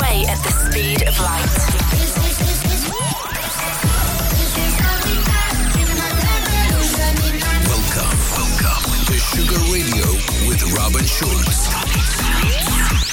away at the speed of light. Welcome, welcome to Sugar Radio with Robin Schulz.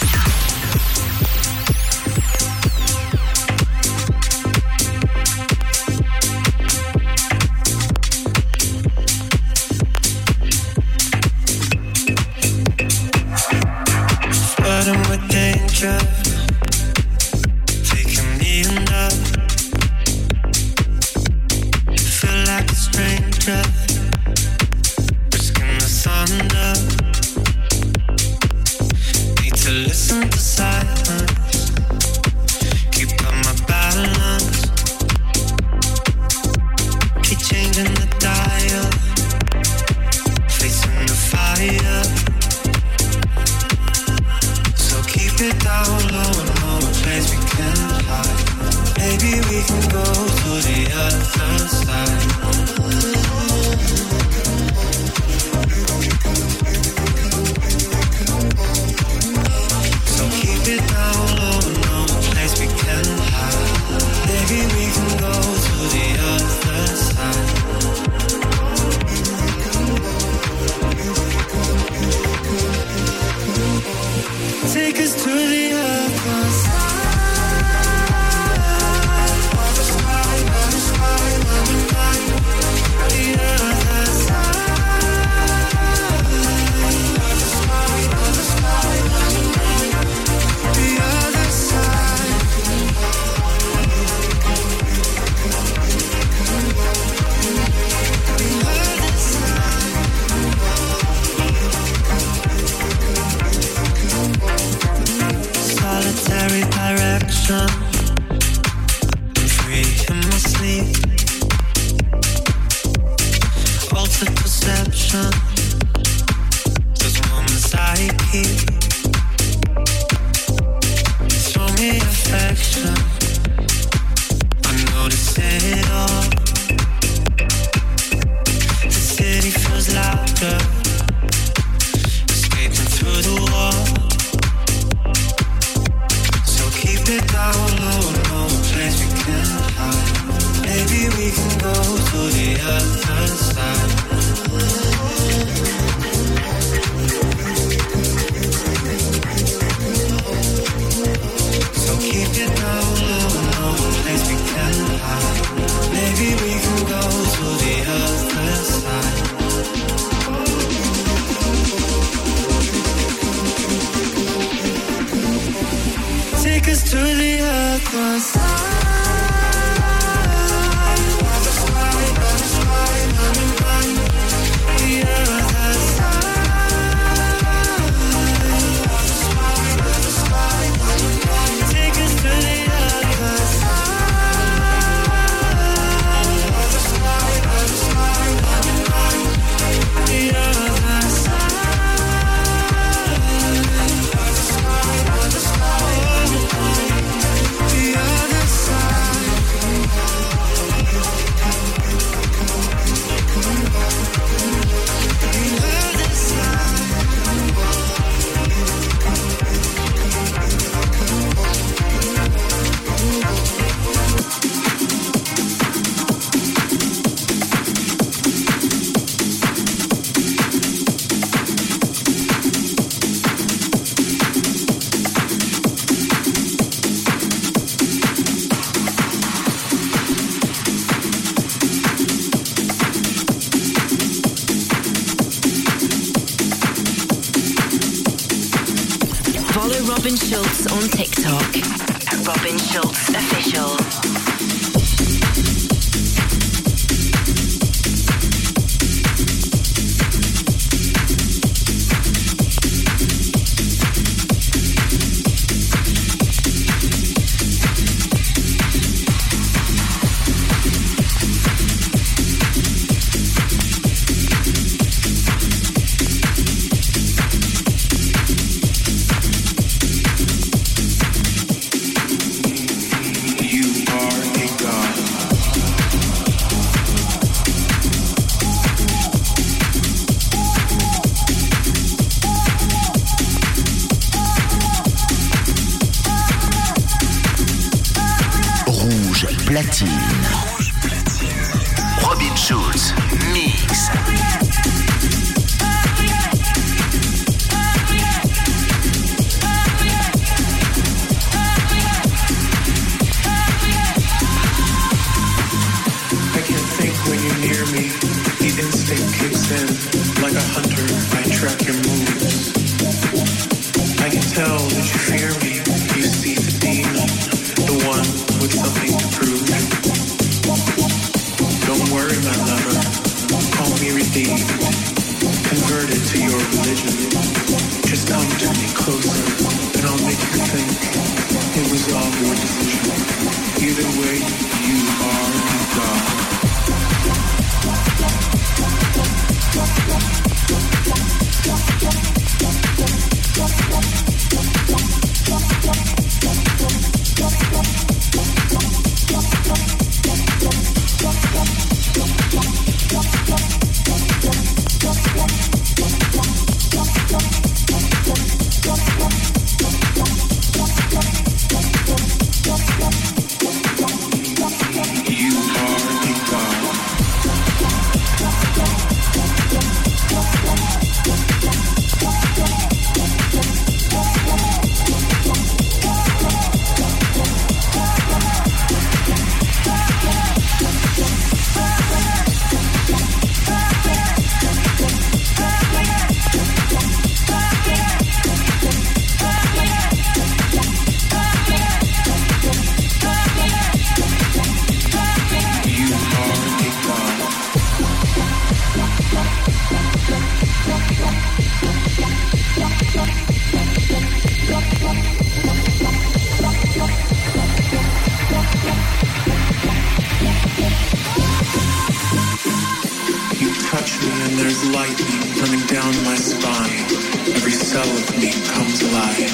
there's lightning running down my spine. Every cell of me comes alive.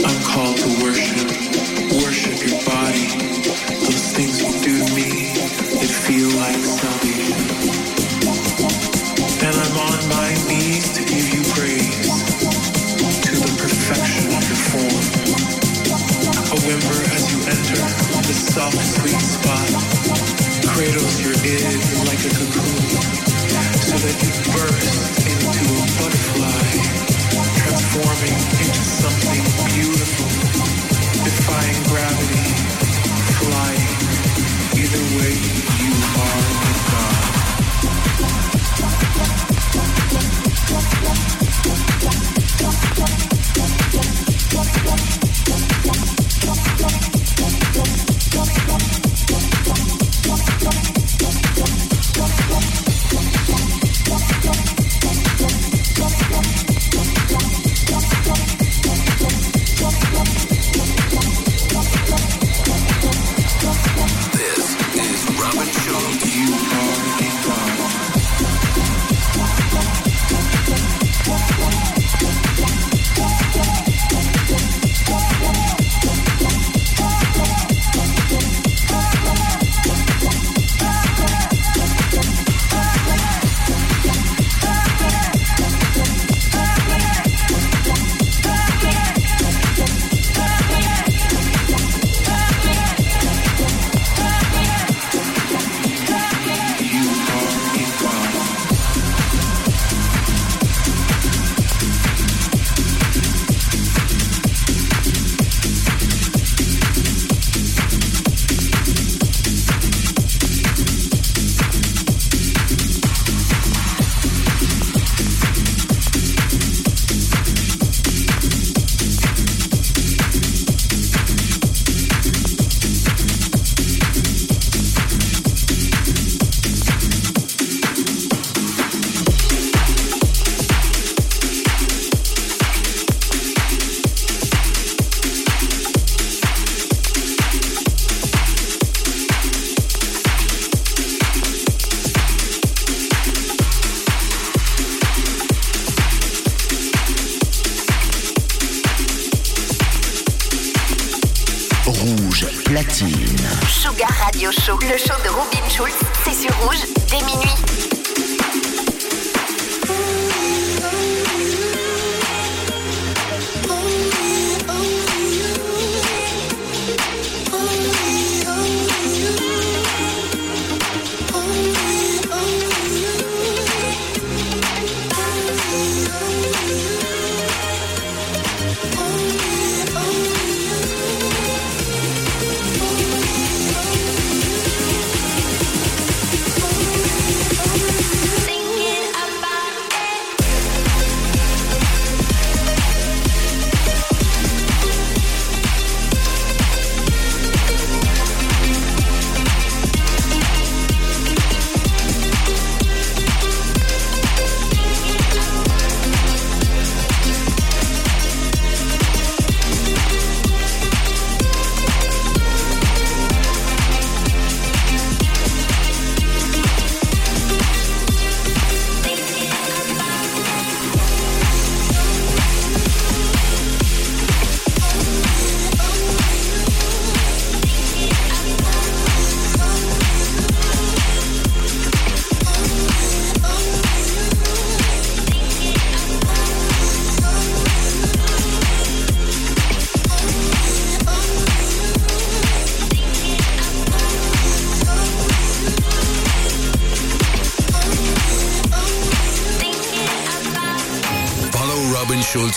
I'm called to worship, worship your body. Those things you do to me it feel like salvation. And I'm on my knees to give you praise to the perfection of your form. A whimper as you enter the soft, sweet spot cradles your id like a cocoon transforming into something beautiful.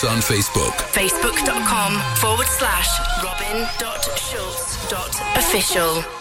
Schulz on Facebook. Facebook.com forward slash robin.schulz.official.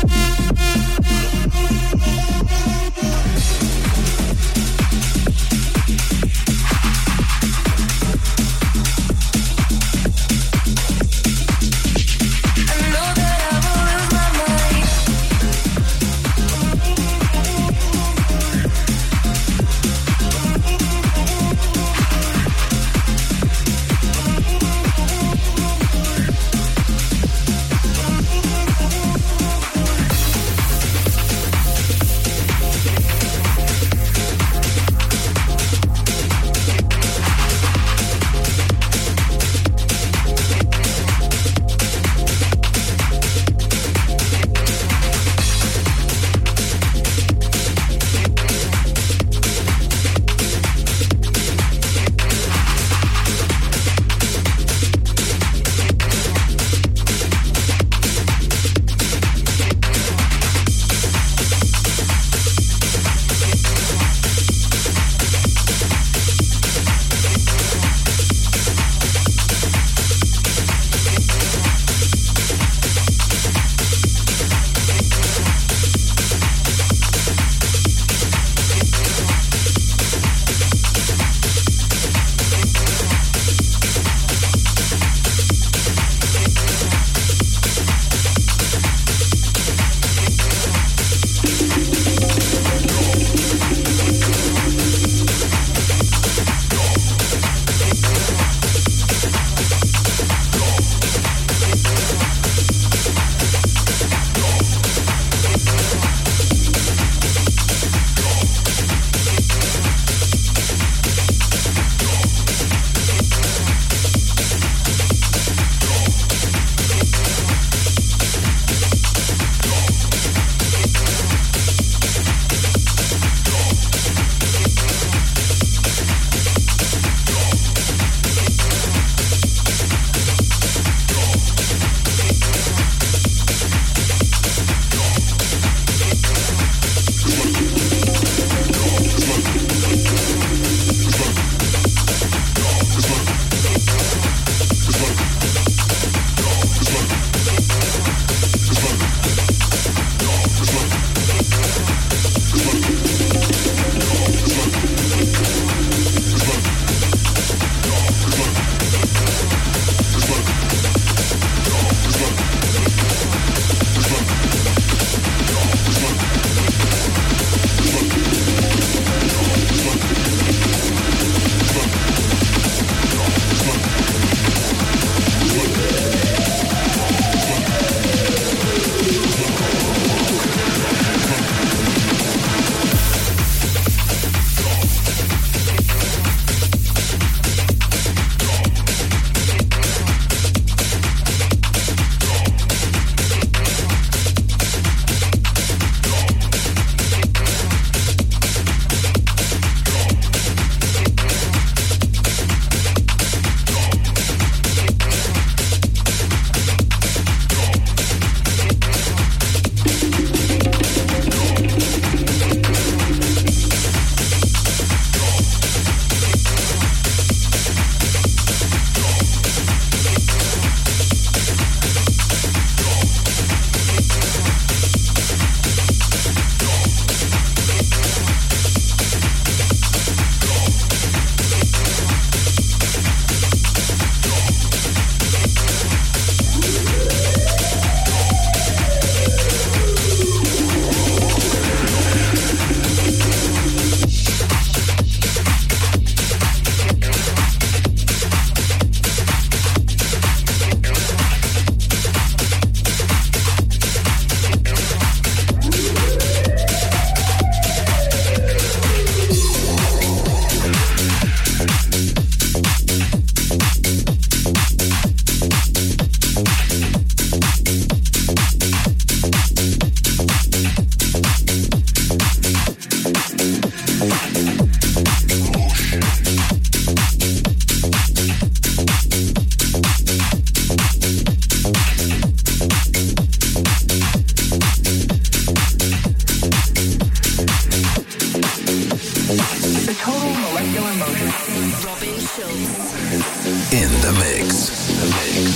in the mix.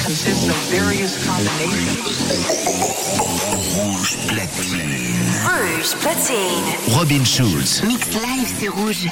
Consists of various combinations. Rouge platine. Rouge platine. Robin Schulz. Mix live, c'est rouge.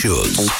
Schultz.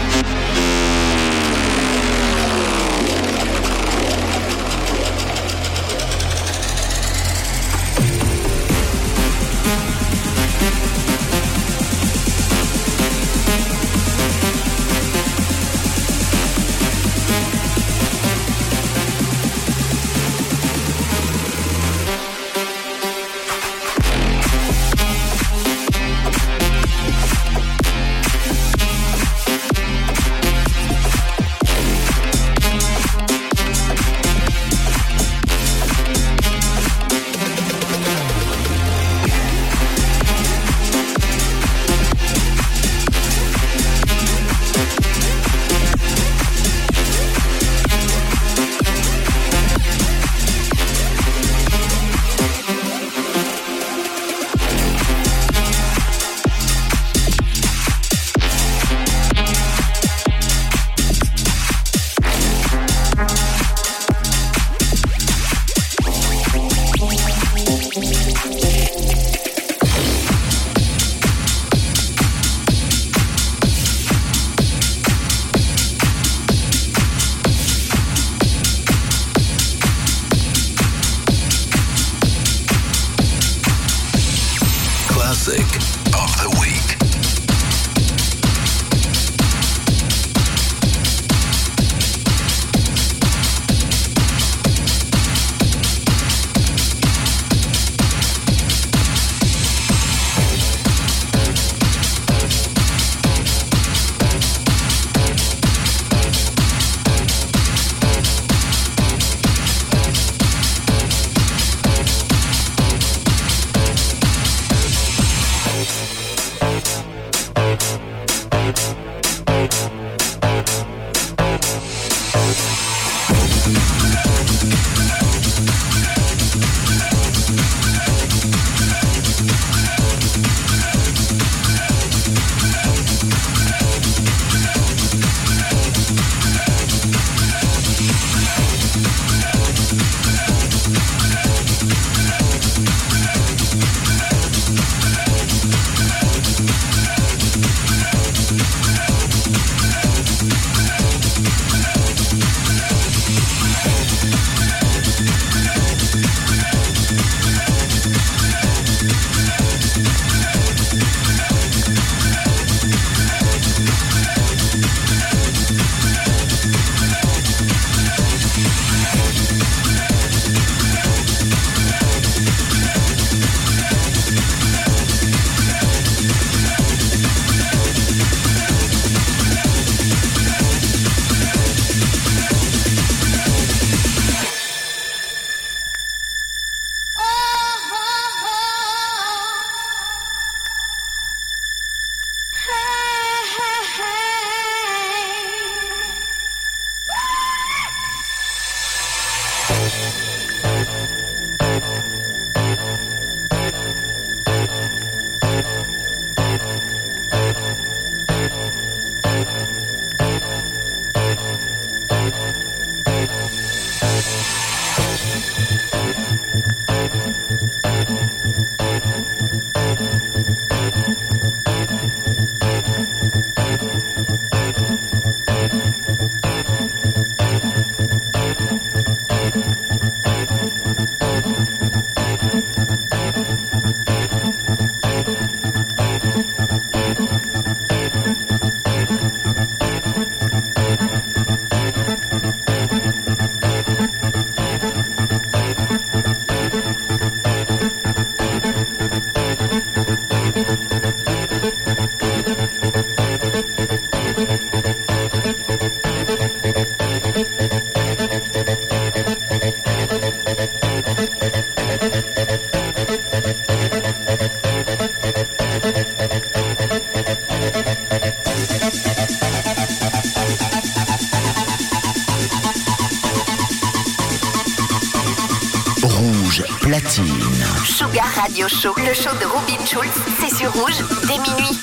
Radio Show. Le show de Robin Schulz, c'est sur Rouge, dès minuit.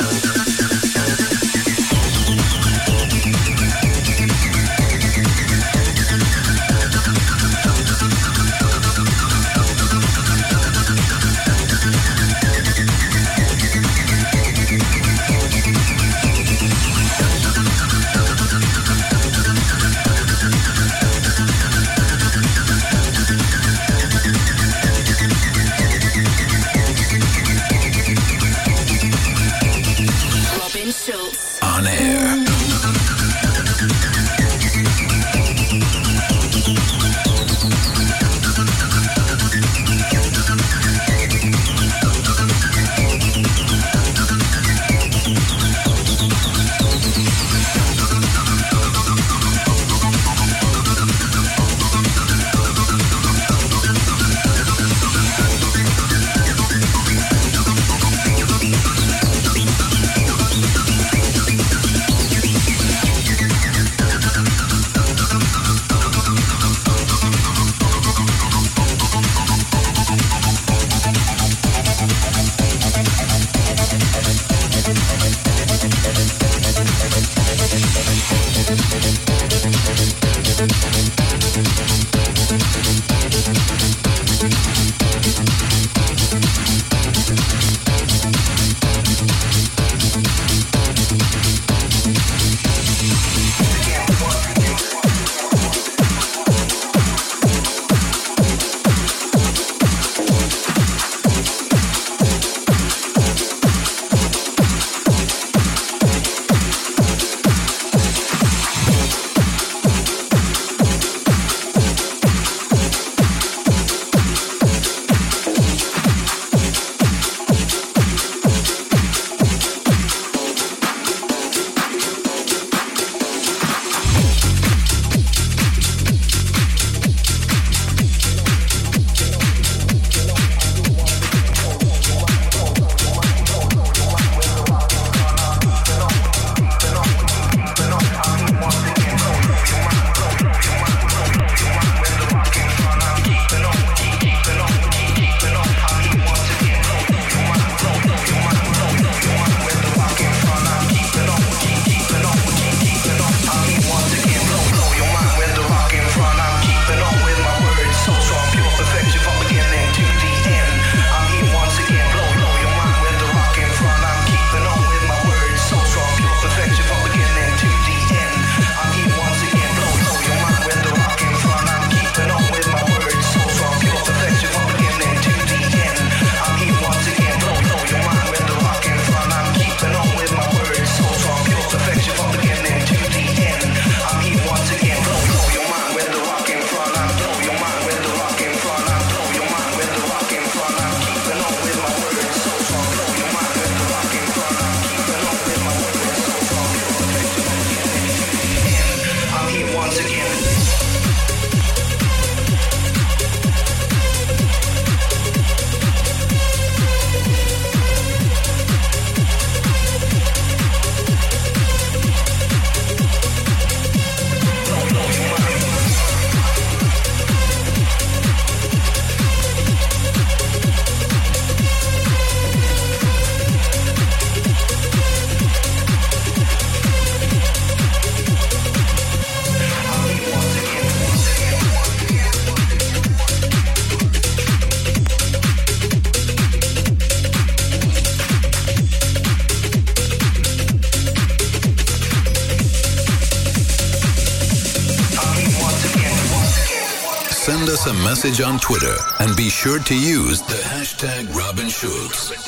Message on Twitter and be sure to use the hashtag Robin.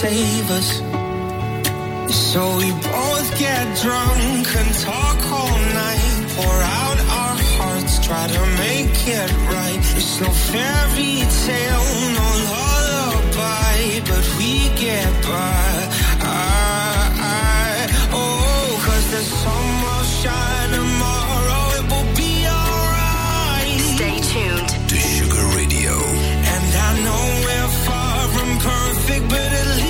save us. So we both get drunk and talk all night, pour out our hearts, try to make it right. It's no fairy tale, no lullaby, but we get by. Oh, the sun will shine tomorrow, it will be alright. Stay tuned to Sugar Radio. And I know we're far from perfect, but at least.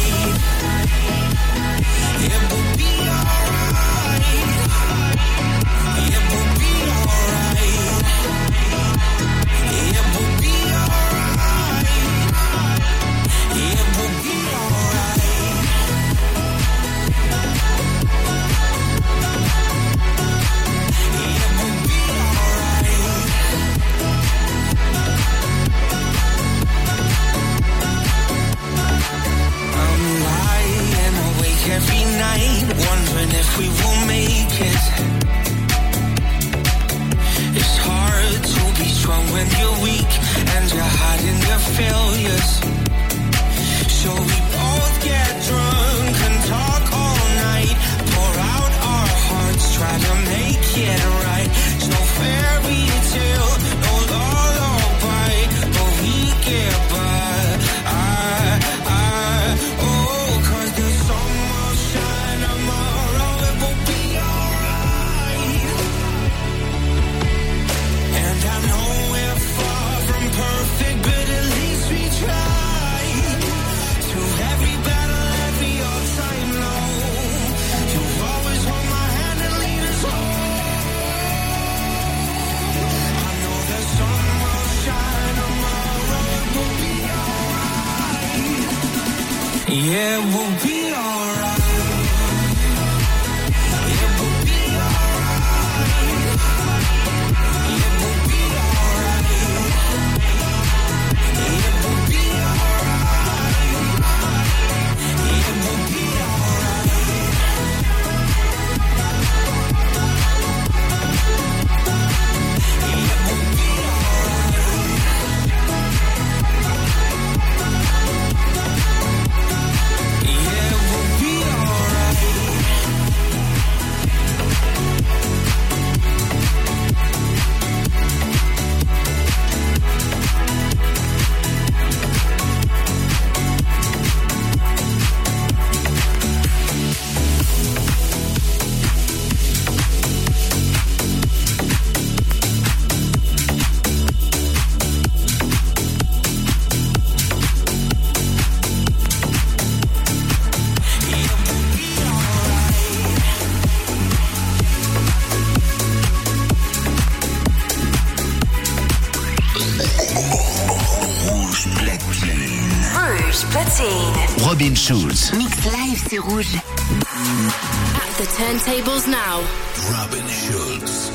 15. Robin Schulz. Mix live, c'est rouge. At the turntables now. Robin Schulz.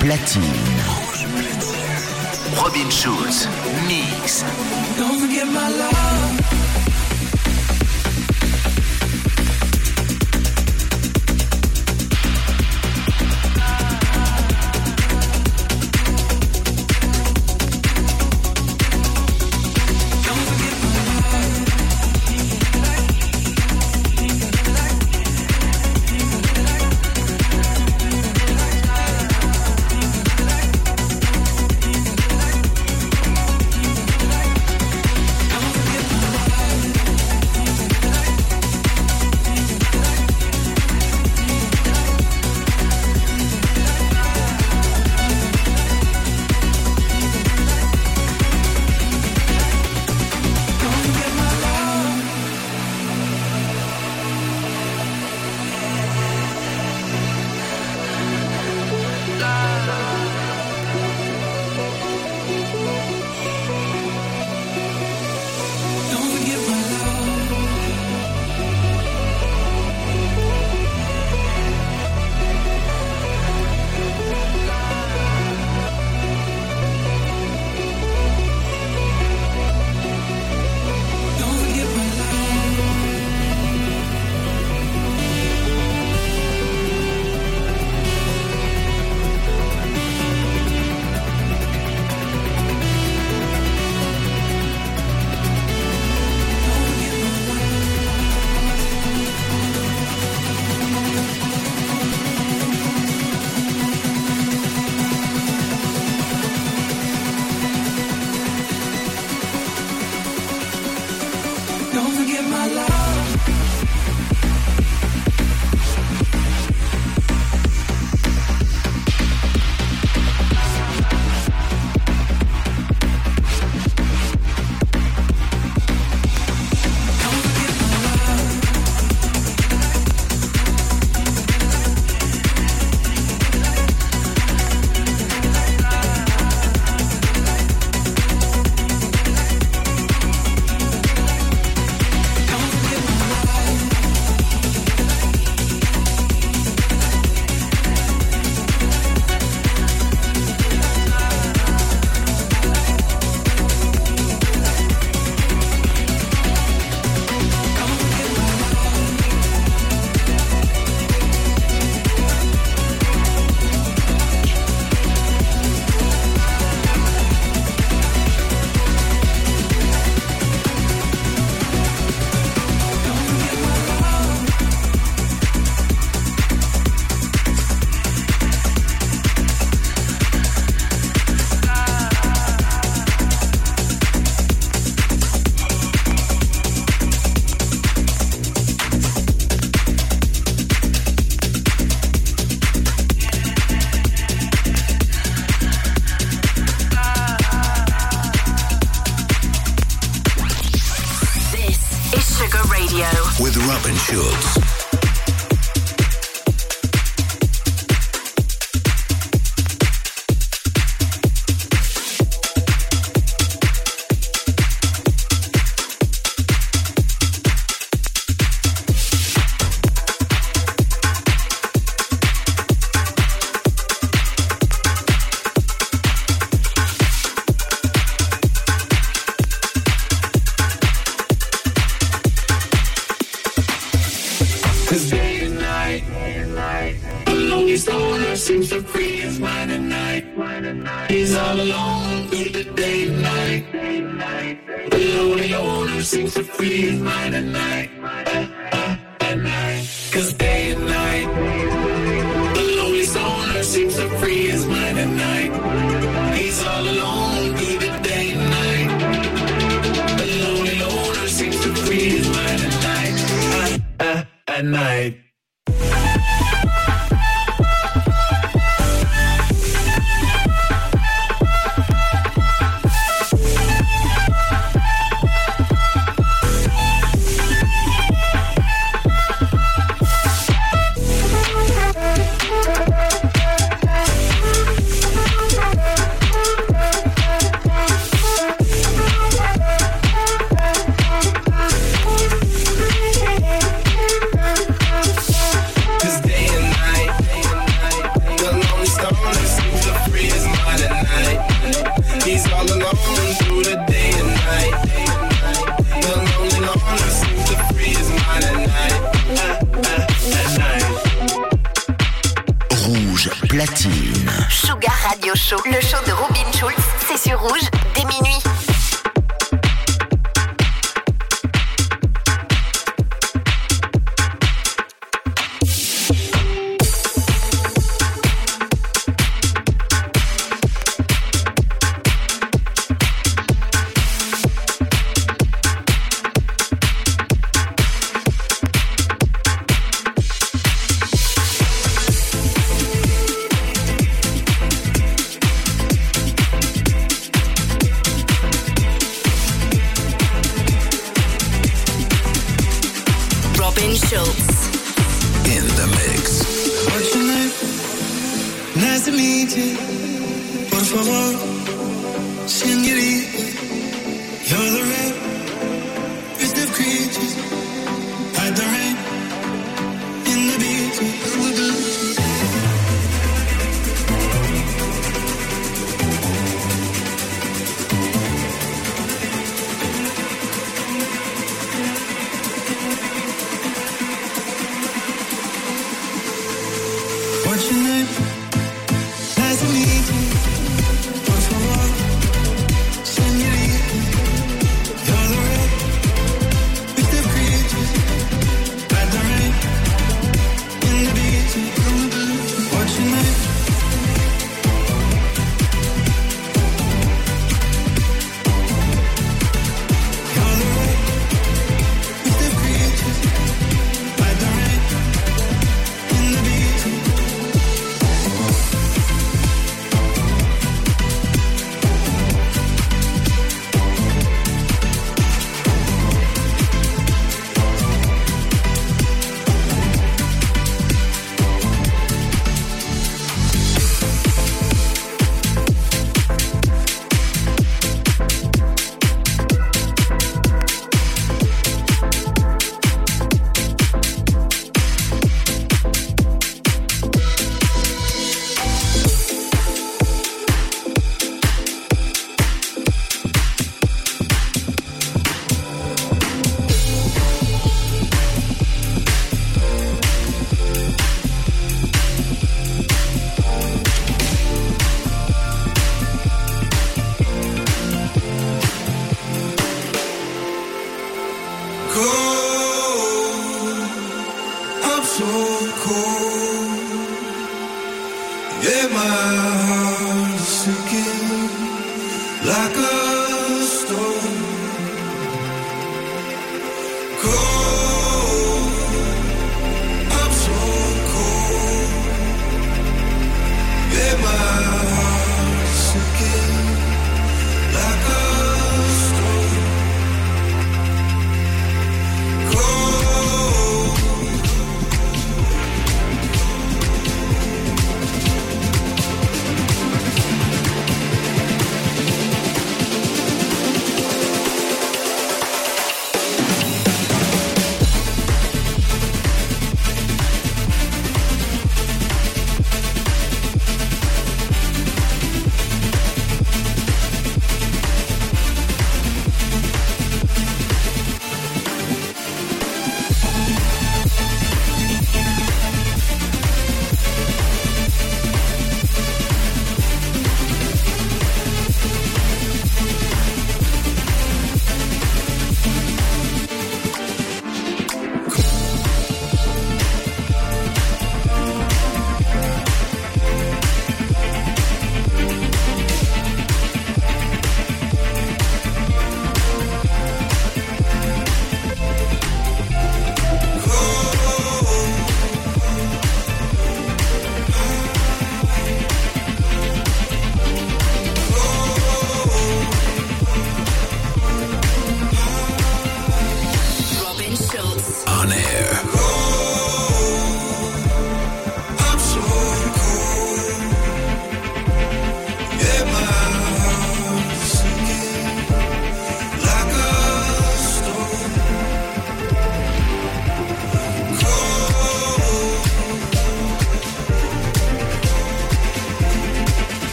Platine. Robin Schulz, mix. Don't forget my love.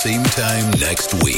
Same time next week.